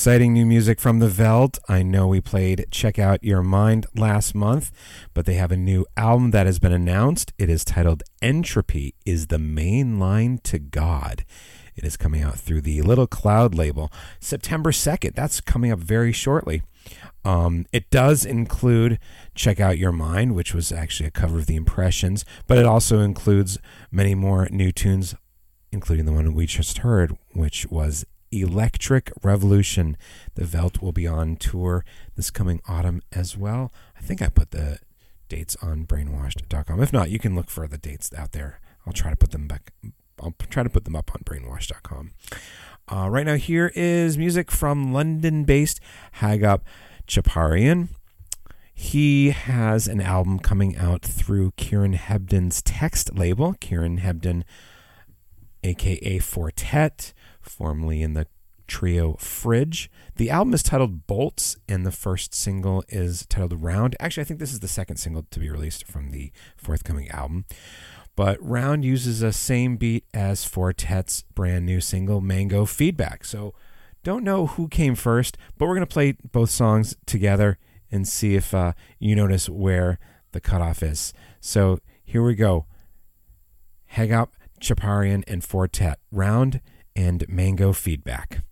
Exciting new music from the Veldt. I know we played Check Out Your Mind last month, but they have a new album that has been announced. It is titled Entropy is the Main Line to God. It is coming out through the Little Cloud label September 2nd. That's coming up very shortly. Um, it does include Check Out Your Mind, which was actually a cover of The Impressions, but it also includes many more new tunes, including the one we just heard, which was Electric Revolution. The Veldt will be on tour this coming autumn as well. I think I put the dates on brainwashed.com. If not, you can look for the dates out there. I'll try to put them back. I'll try to put them up on brainwashed.com. Uh, right now, here is music from London based Hagop Tchaparian. He has an album coming out through Kieran Hebden's text label. Kieran Hebden, aka Four Tet, formerly in the trio Fridge. The album is titled Bolts, and the first single is titled Round. Actually, I think this is the second single to be released from the forthcoming album. But Round uses the same beat as Four Tet's brand new single, Mango Feedback. So don't know who came first, but we're going to play both songs together and see if uh, you notice where the cutoff is. So here we go. Hagop, Tchaparian, and Four Tet. Round and Mango Feedback.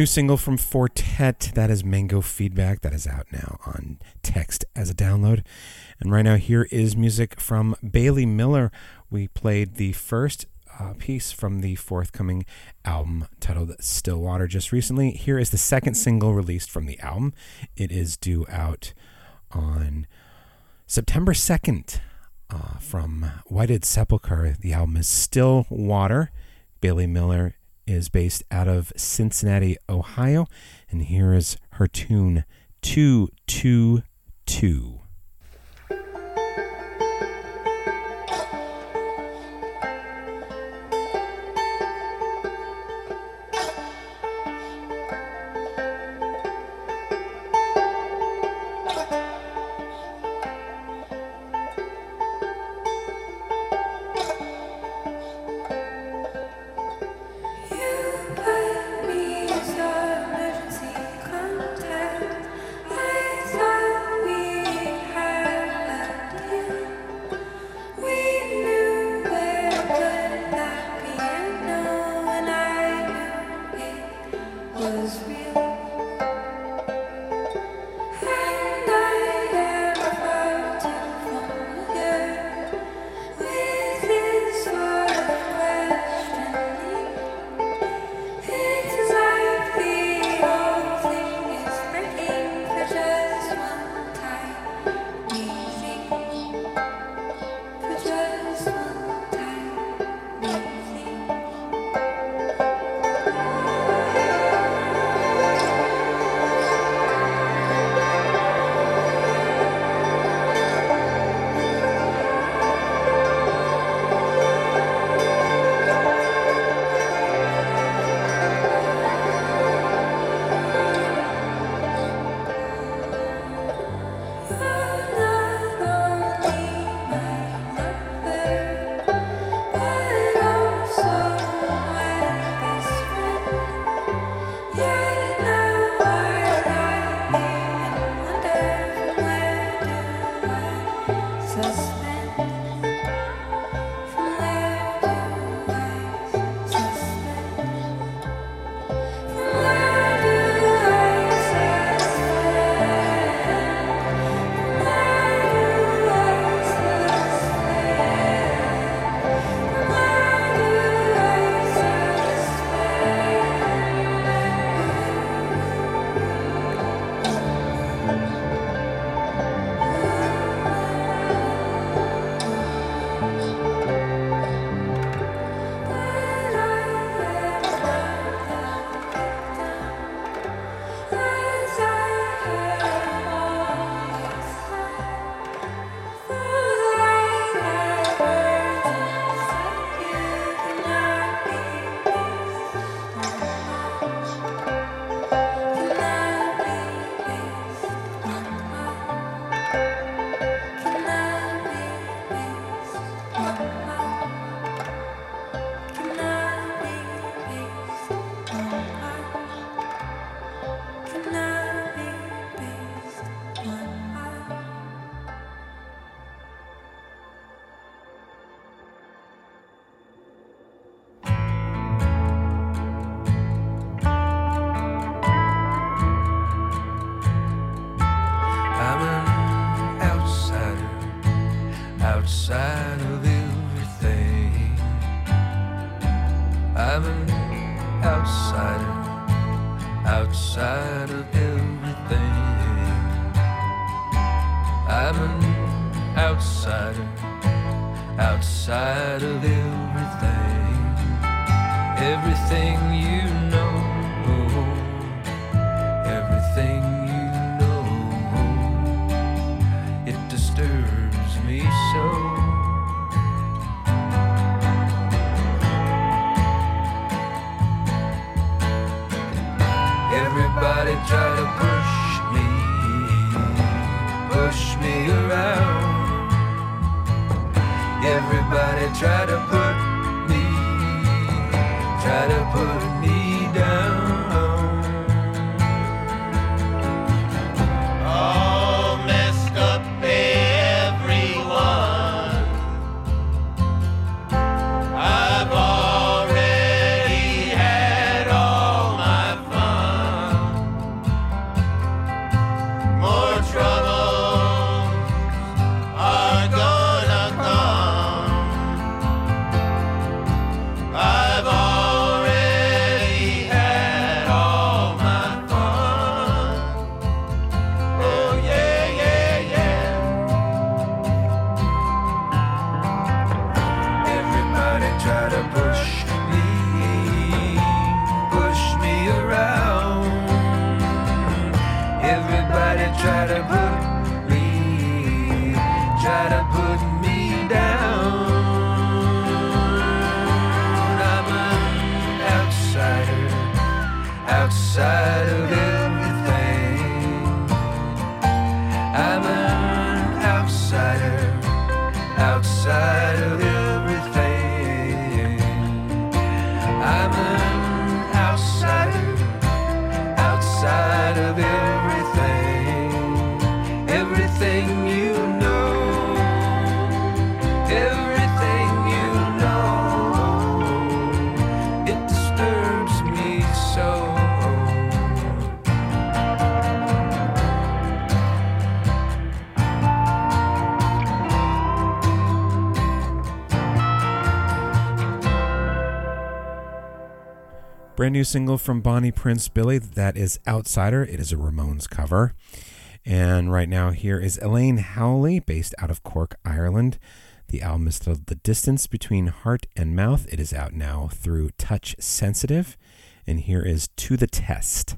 New single from Four Tet. That is Mango Feedback. That is out now on text as a download. And right now, here is music from Bailey Miller. We played the first uh, piece from the forthcoming album titled Stillwater just recently. Here is the second single released from the album. It is due out on September 2nd uh, from Whited Sepulchre. The album is Stillwater. Bailey Miller is based out of Cincinnati, Ohio. And here is her tune 222. I'm an outsider, outside of everything. Everything you know, everything you know, it disturbs me so. Everybody try to me, push me around. Everybody try to put me, try to put me down. I'm Brand new single from Bonnie Prince Billy. That is Outsider. It is a Ramones cover. And right now, here is Elaine Howley, based out of Cork, Ireland. The album is titled The Distance Between Heart and Mouth. It is out now through Touch Sensitive. And here is To the Test.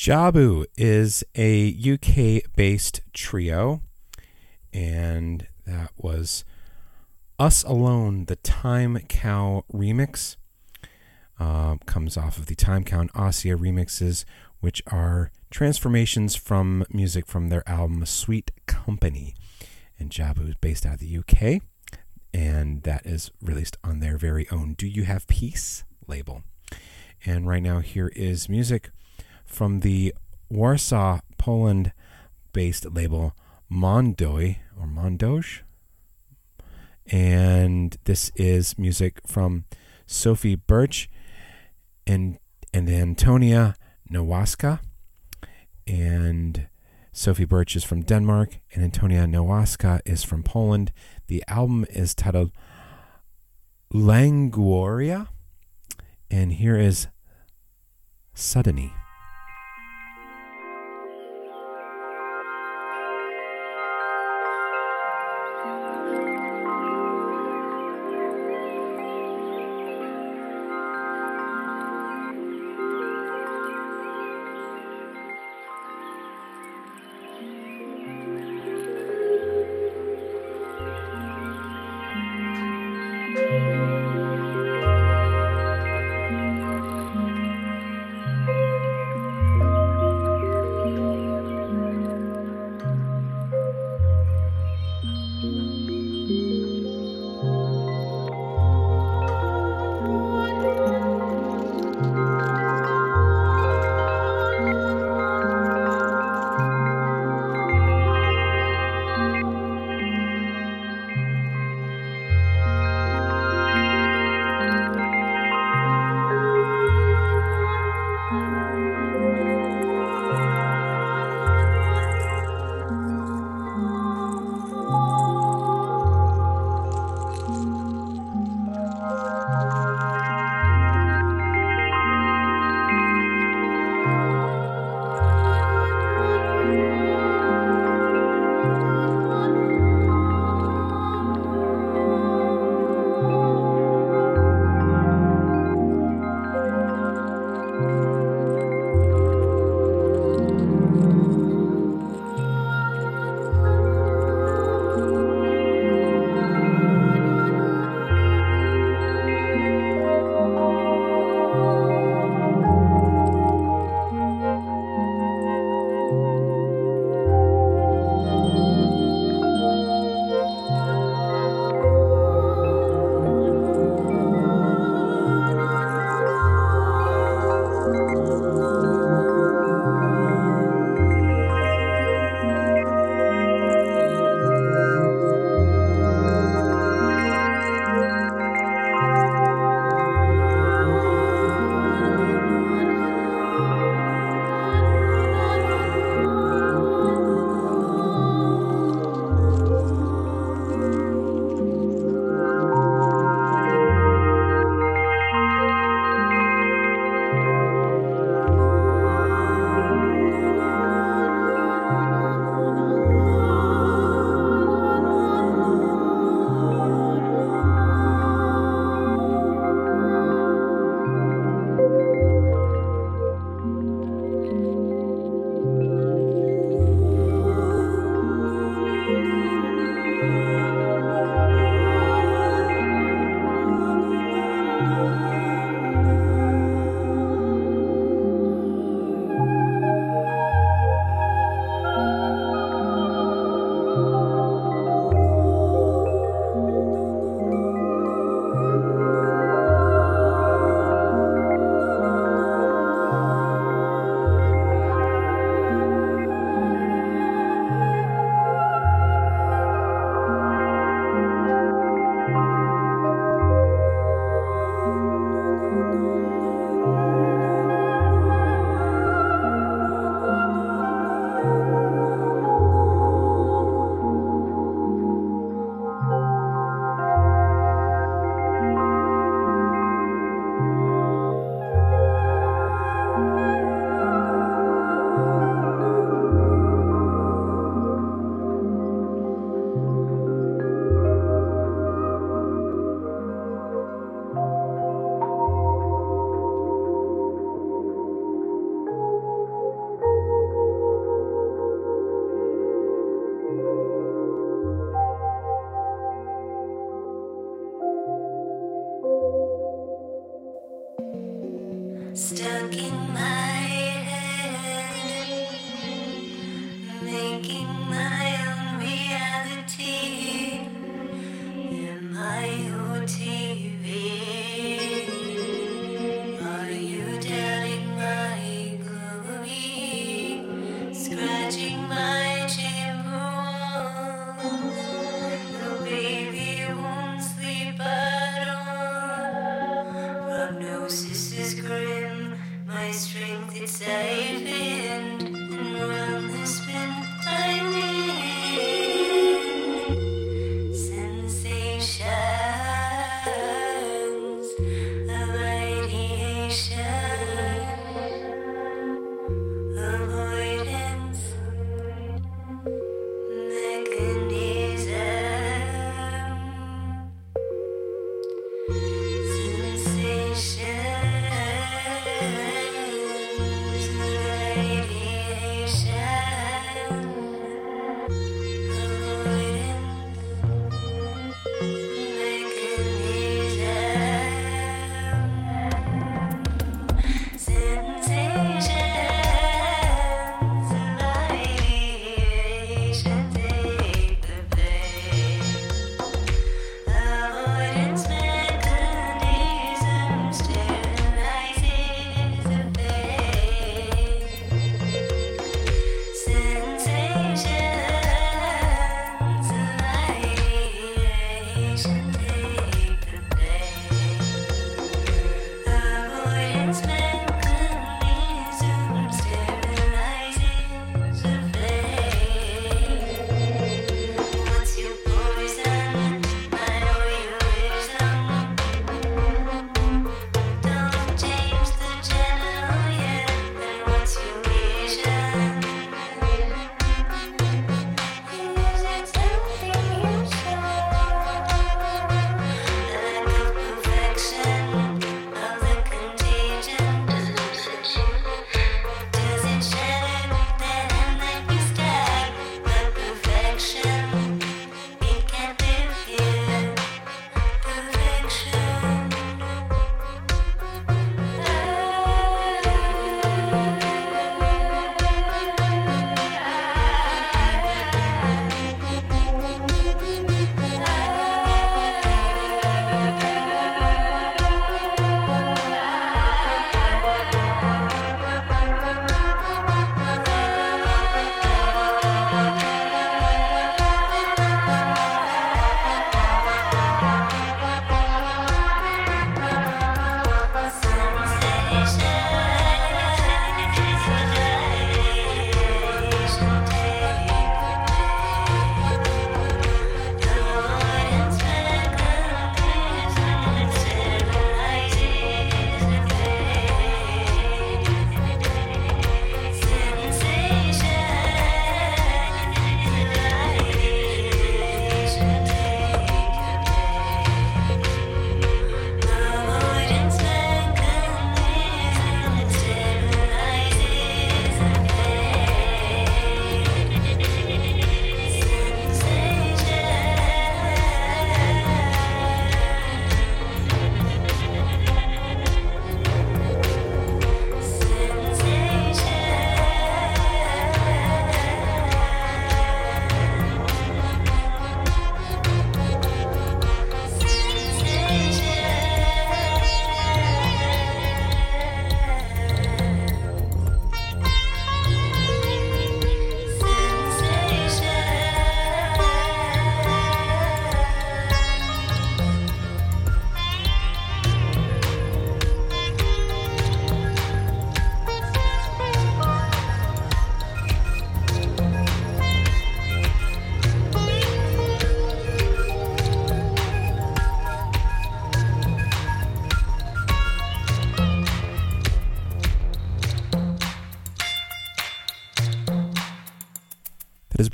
Jabu is a UK based trio, and that was Us Alone, the Time Cow remix. Uh, comes off of the Time Cow and Ossia remixes, which are transformations from music from their album Sweet Company. And Jabu is based out of the UK, and that is released on their very own Do You Have Peace label. And right now, here is music from the Warsaw, Poland based label Mondoi or Mondoj. And this is music from Sophie Birch and, and Antonia Nowacka. And Sophie Birch is from Denmark, and Antonia Nowacka is from Poland. The album is titled Languoria, and here is Suddeny.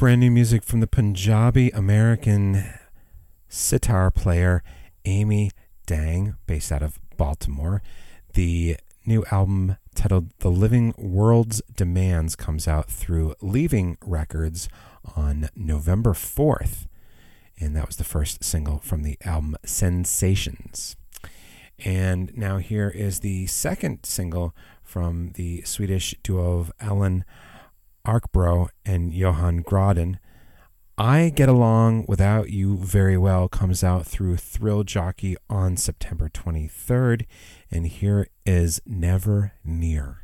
brand new music from the Punjabi American sitar player Ami Dang, based out of Baltimore. The new album titled The Living World's Demands comes out through Leaving Records on November 4th. And that was the first single from the album Sensations. And now here is the second single from the Swedish duo of Ellen. Arkbro and Johan Graden. I Get Along Without You Very Well comes out through Thrill Jockey on September 23rd, and here is Never Near.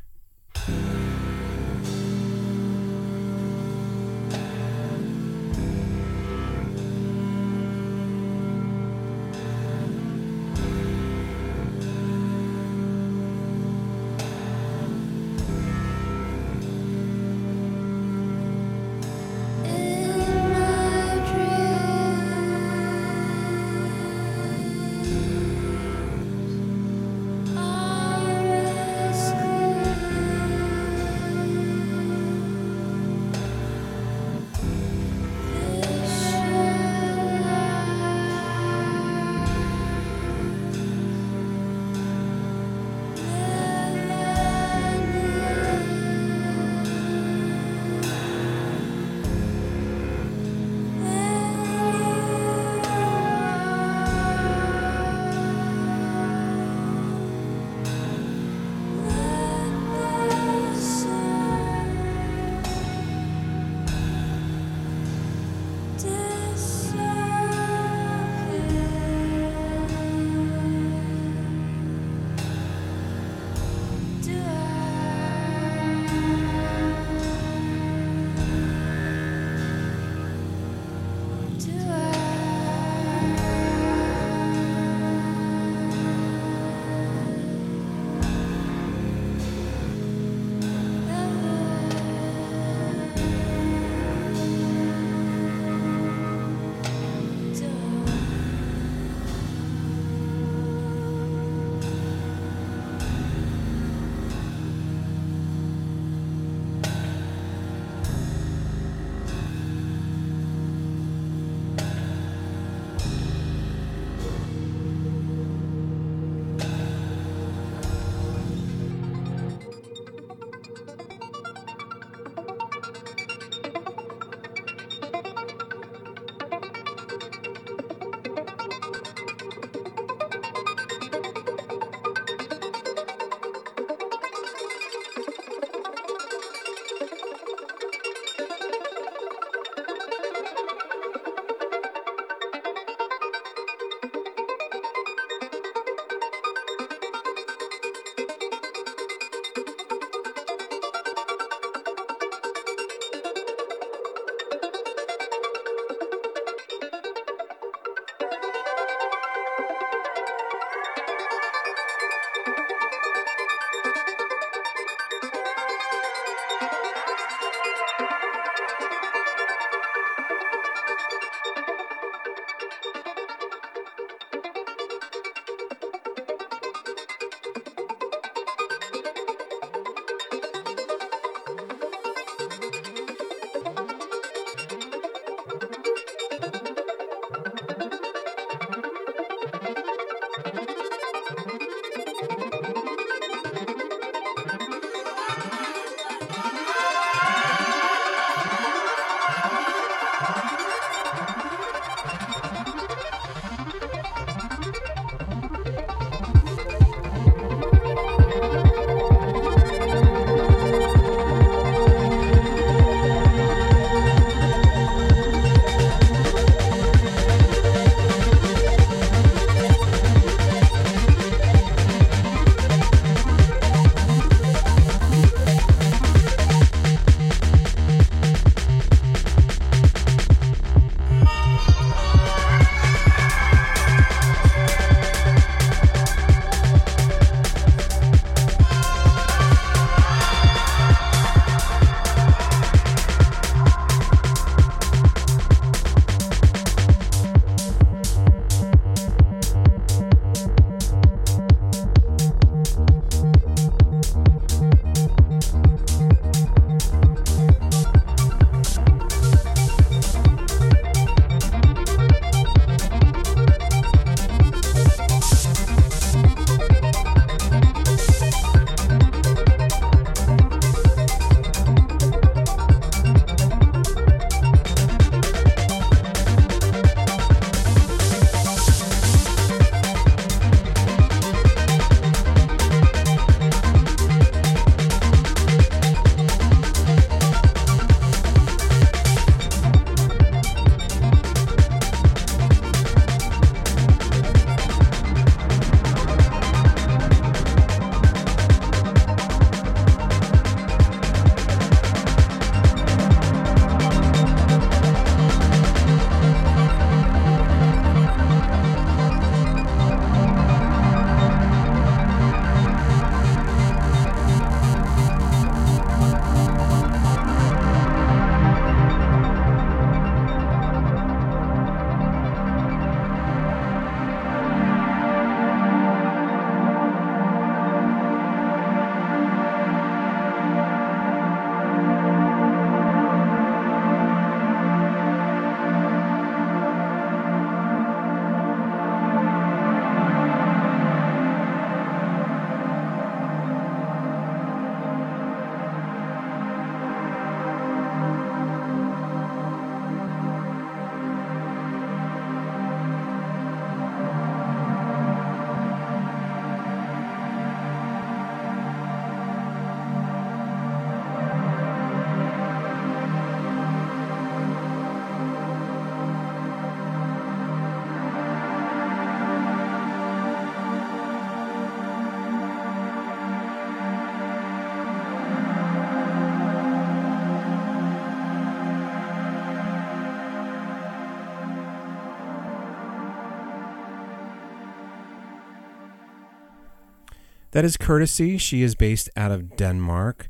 That is Courtesy. She is based out of Denmark.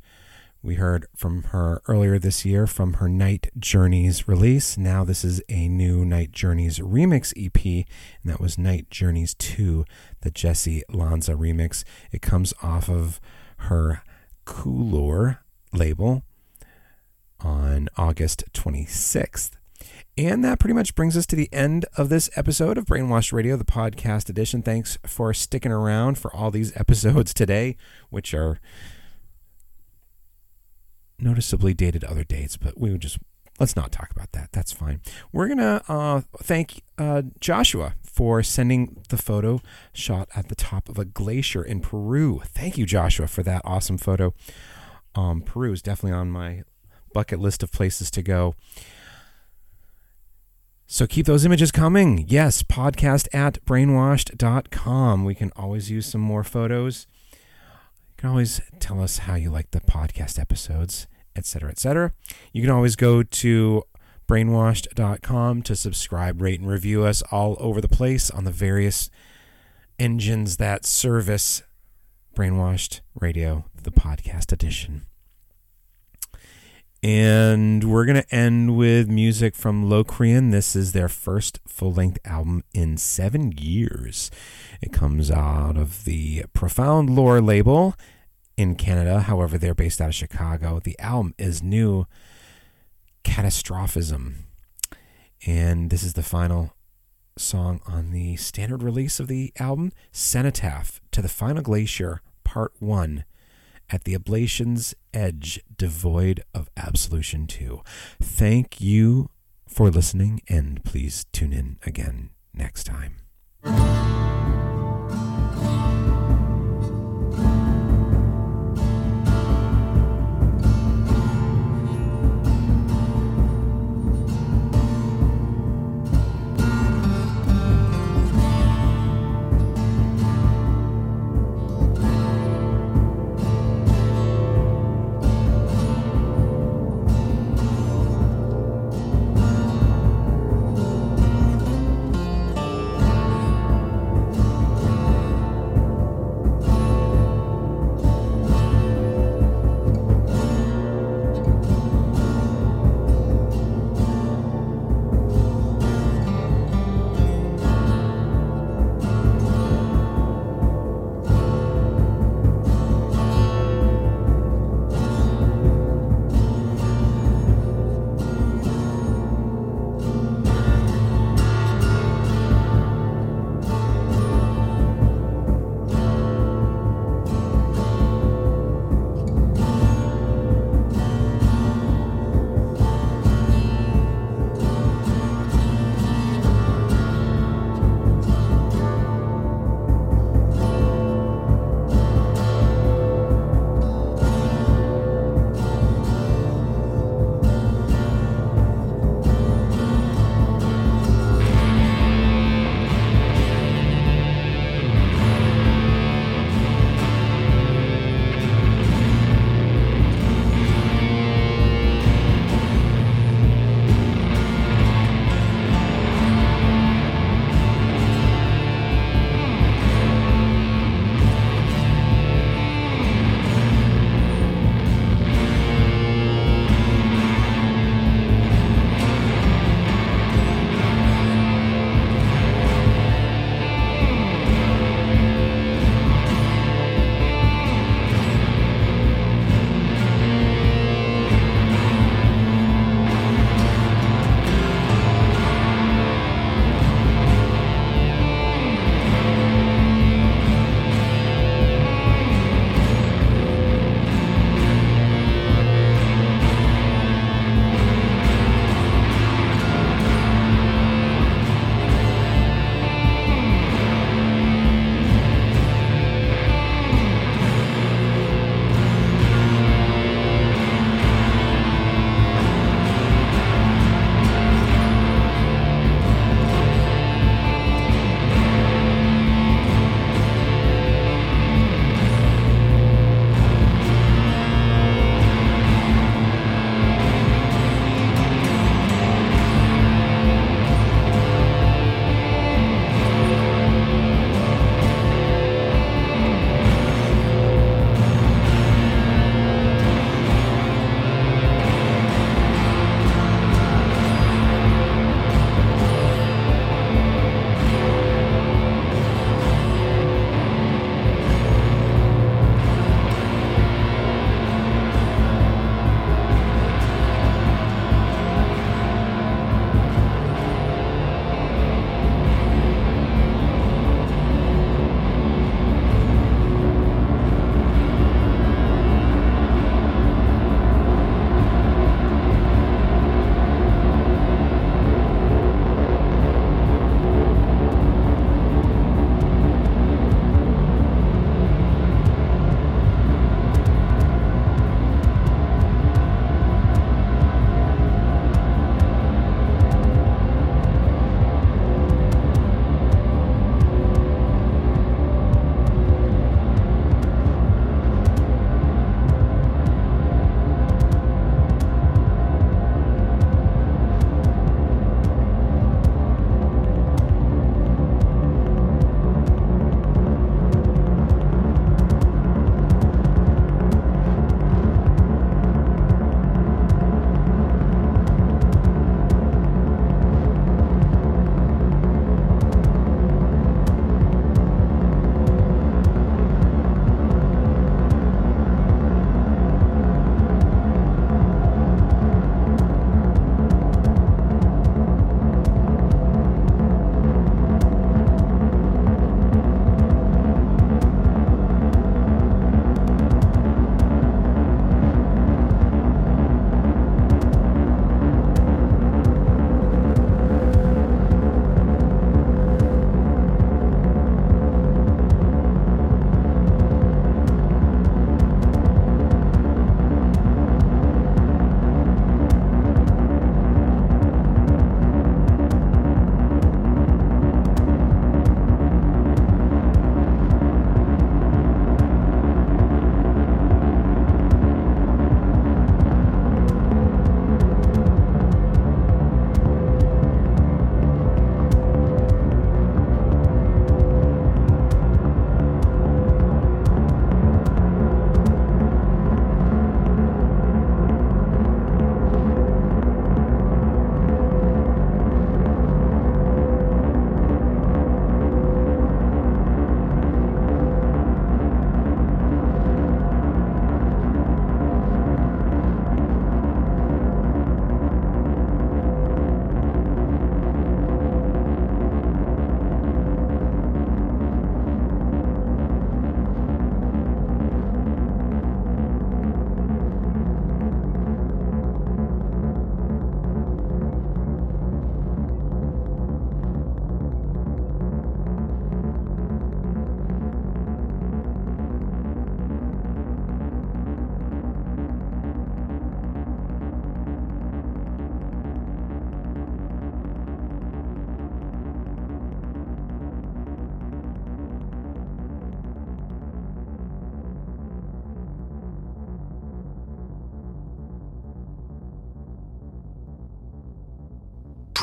We heard from her earlier this year from her Night Journeys release. Now, this is a new Night Journeys remix EP, and that was Night Journeys 2, the Jessy Lanza remix. It comes off of her Kulør label on August 26th. And that pretty much brings us to the end of this episode of Brainwashed Radio, the podcast edition. Thanks for sticking around for all these episodes today, which are noticeably dated other dates, but we would just let's not talk about that. That's fine. We're gonna uh, thank uh, Joshua for sending the photo shot at the top of a glacier in Peru. Thank you, Joshua, for that awesome photo. Um, Peru is definitely on my bucket list of places to go. So keep those images coming. Yes, podcast at brainwashed.com. We can always use some more photos. You can always tell us how you like the podcast episodes, etc., etc. You can always go to brainwashed.com to subscribe, rate, and review us all over the place on the various engines that service Brainwashed Radio, the podcast edition. And we're going to end with music from Locrian. This is their first full length album in seven years. It comes out of the Profound Lore label in Canada. However, they're based out of Chicago. The album is new Catastrophism. And this is the final song on the standard release of the album Cenotaph to the Final Glacier, Part 1 at the ablation's edge, devoid of absolution 2. Thank you for listening, and please tune in again next time.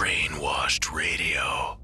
Brainwashed Radio.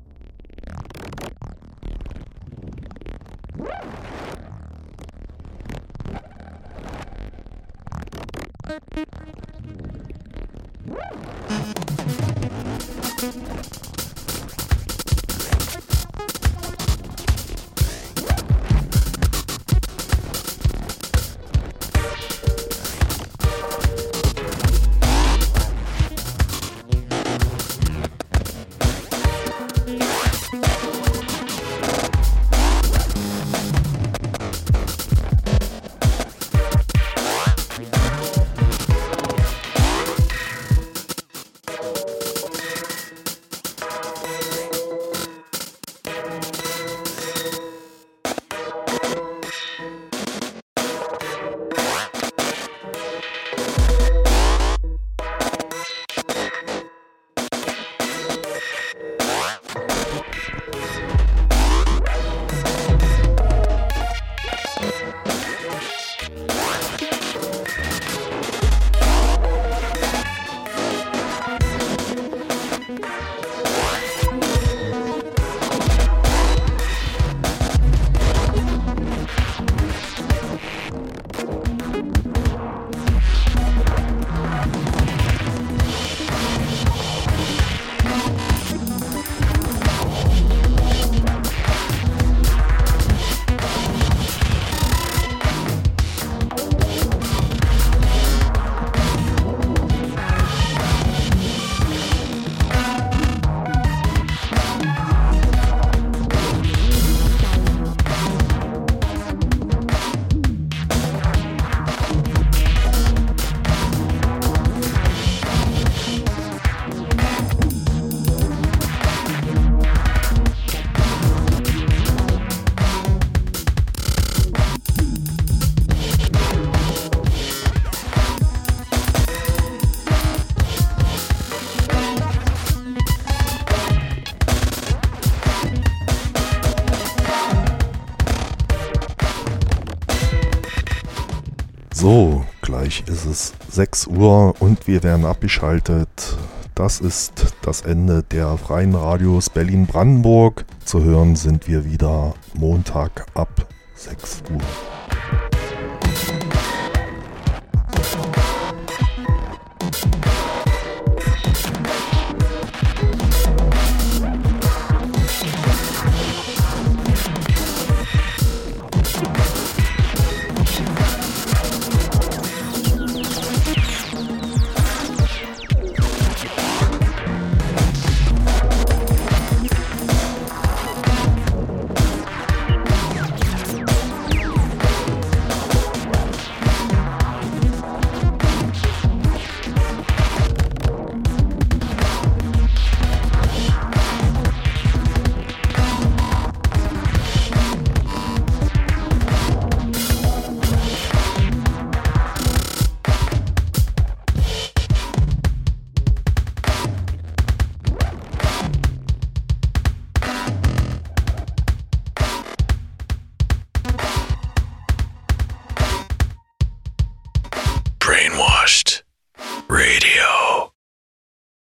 Gleich ist es 6 Uhr und wir werden abgeschaltet. Das ist das Ende der freien Radios Berlin-Brandenburg. Zu hören sind wir wieder Montag ab 6 Uhr.